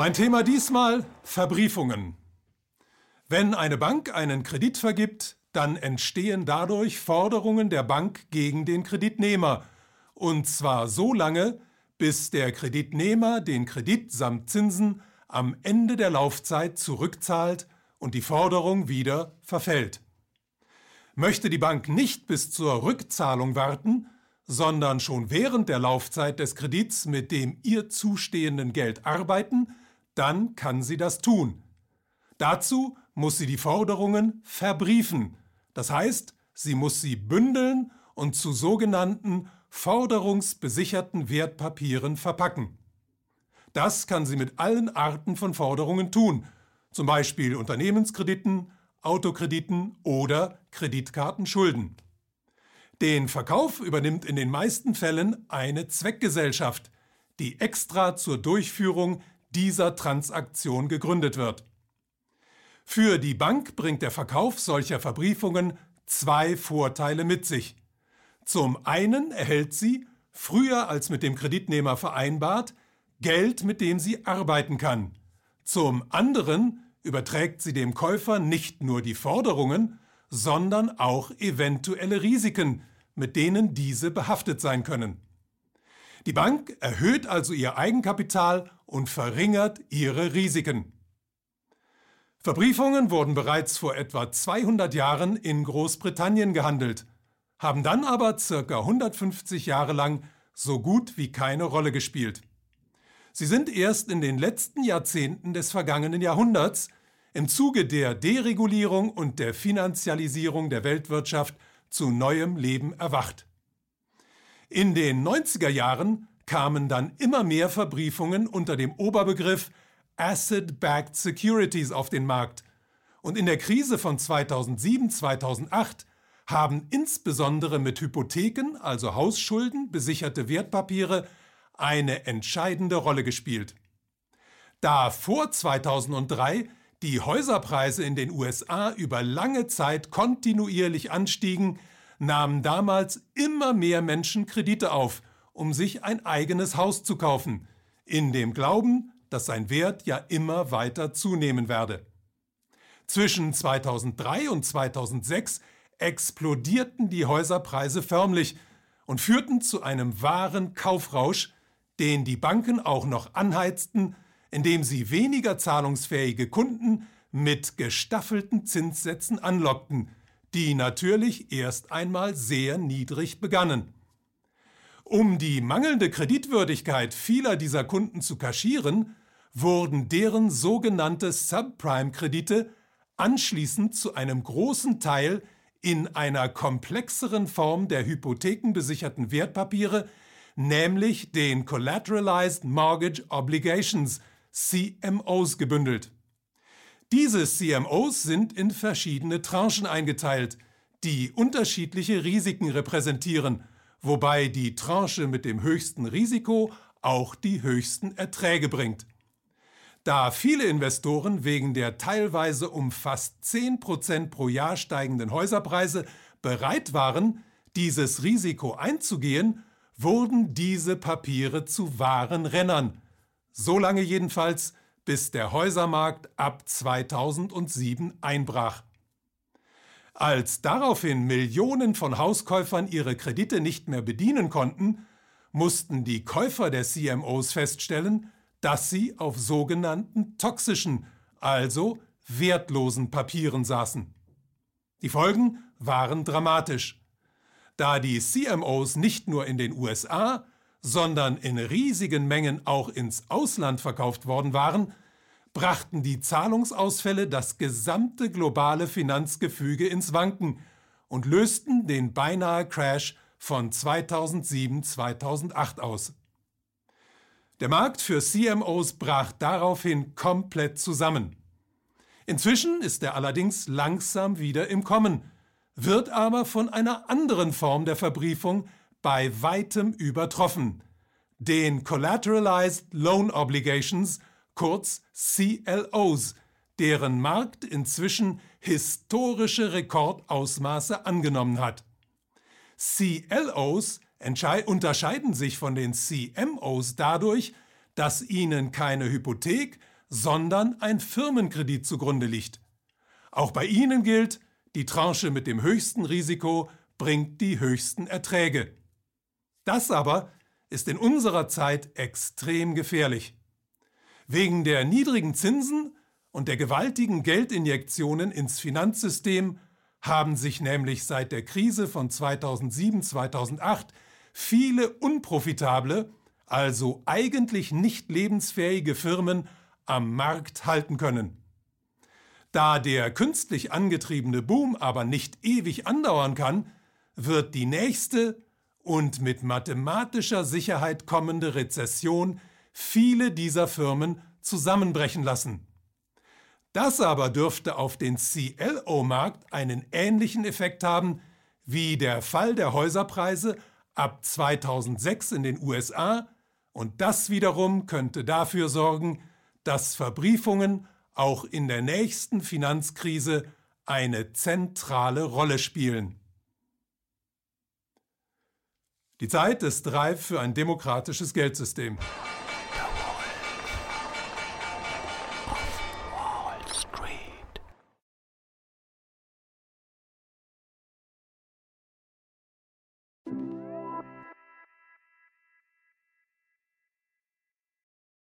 Mein Thema diesmal Verbriefungen. Wenn eine Bank einen Kredit vergibt, dann entstehen dadurch Forderungen der Bank gegen den Kreditnehmer, und zwar so lange, bis der Kreditnehmer den Kredit samt Zinsen am Ende der Laufzeit zurückzahlt und die Forderung wieder verfällt. Möchte die Bank nicht bis zur Rückzahlung warten, sondern schon während der Laufzeit des Kredits mit dem ihr zustehenden Geld arbeiten, dann kann sie das tun. Dazu muss sie die Forderungen verbriefen, das heißt, sie muss sie bündeln und zu sogenannten forderungsbesicherten Wertpapieren verpacken. Das kann sie mit allen Arten von Forderungen tun, zum Beispiel Unternehmenskrediten, Autokrediten oder Kreditkartenschulden. Den Verkauf übernimmt in den meisten Fällen eine Zweckgesellschaft, die extra zur Durchführung dieser Transaktion gegründet wird. Für die Bank bringt der Verkauf solcher Verbriefungen zwei Vorteile mit sich. Zum einen erhält sie, früher als mit dem Kreditnehmer vereinbart, Geld, mit dem sie arbeiten kann. Zum anderen überträgt sie dem Käufer nicht nur die Forderungen, sondern auch eventuelle Risiken, mit denen diese behaftet sein können. Die Bank erhöht also ihr Eigenkapital und verringert ihre Risiken. Verbriefungen wurden bereits vor etwa 200 Jahren in Großbritannien gehandelt, haben dann aber circa 150 Jahre lang so gut wie keine Rolle gespielt. Sie sind erst in den letzten Jahrzehnten des vergangenen Jahrhunderts im Zuge der Deregulierung und der Finanzialisierung der Weltwirtschaft zu neuem Leben erwacht. In den 90er Jahren kamen dann immer mehr Verbriefungen unter dem Oberbegriff Asset-Backed Securities auf den Markt. Und in der Krise von 2007-2008 haben insbesondere mit Hypotheken, also Hausschulden, besicherte Wertpapiere eine entscheidende Rolle gespielt. Da vor 2003 die Häuserpreise in den USA über lange Zeit kontinuierlich anstiegen, nahmen damals immer mehr Menschen Kredite auf, um sich ein eigenes Haus zu kaufen, in dem Glauben, dass sein Wert ja immer weiter zunehmen werde. Zwischen 2003 und 2006 explodierten die Häuserpreise förmlich und führten zu einem wahren Kaufrausch, den die Banken auch noch anheizten, indem sie weniger zahlungsfähige Kunden mit gestaffelten Zinssätzen anlockten, die natürlich erst einmal sehr niedrig begannen. Um die mangelnde Kreditwürdigkeit vieler dieser Kunden zu kaschieren, wurden deren sogenannte Subprime-Kredite anschließend zu einem großen Teil in einer komplexeren Form der hypothekenbesicherten Wertpapiere, nämlich den Collateralized Mortgage Obligations CMOs gebündelt. Diese CMOs sind in verschiedene Tranchen eingeteilt, die unterschiedliche Risiken repräsentieren, wobei die Tranche mit dem höchsten Risiko auch die höchsten Erträge bringt. Da viele Investoren wegen der teilweise um fast 10% pro Jahr steigenden Häuserpreise bereit waren, dieses Risiko einzugehen, wurden diese Papiere zu wahren Rennern. So lange jedenfalls, bis der Häusermarkt ab 2007 einbrach. Als daraufhin Millionen von Hauskäufern ihre Kredite nicht mehr bedienen konnten, mussten die Käufer der CMOs feststellen, dass sie auf sogenannten toxischen, also wertlosen Papieren saßen. Die Folgen waren dramatisch. Da die CMOs nicht nur in den USA, sondern in riesigen Mengen auch ins Ausland verkauft worden waren, brachten die Zahlungsausfälle das gesamte globale Finanzgefüge ins Wanken und lösten den beinahe Crash von 2007-2008 aus. Der Markt für CMOs brach daraufhin komplett zusammen. Inzwischen ist er allerdings langsam wieder im Kommen, wird aber von einer anderen Form der Verbriefung bei weitem übertroffen, den Collateralized Loan Obligations, kurz CLOs, deren Markt inzwischen historische Rekordausmaße angenommen hat. CLOs unterscheiden sich von den CMOs dadurch, dass ihnen keine Hypothek, sondern ein Firmenkredit zugrunde liegt. Auch bei ihnen gilt, die Tranche mit dem höchsten Risiko bringt die höchsten Erträge. Das aber ist in unserer Zeit extrem gefährlich. Wegen der niedrigen Zinsen und der gewaltigen Geldinjektionen ins Finanzsystem haben sich nämlich seit der Krise von 2007-2008 viele unprofitable, also eigentlich nicht lebensfähige Firmen am Markt halten können. Da der künstlich angetriebene Boom aber nicht ewig andauern kann, wird die nächste und mit mathematischer Sicherheit kommende Rezession viele dieser Firmen zusammenbrechen lassen. Das aber dürfte auf den CLO-Markt einen ähnlichen Effekt haben wie der Fall der Häuserpreise ab 2006 in den USA und das wiederum könnte dafür sorgen, dass Verbriefungen auch in der nächsten Finanzkrise eine zentrale Rolle spielen. Die Zeit ist reif für ein demokratisches Geldsystem.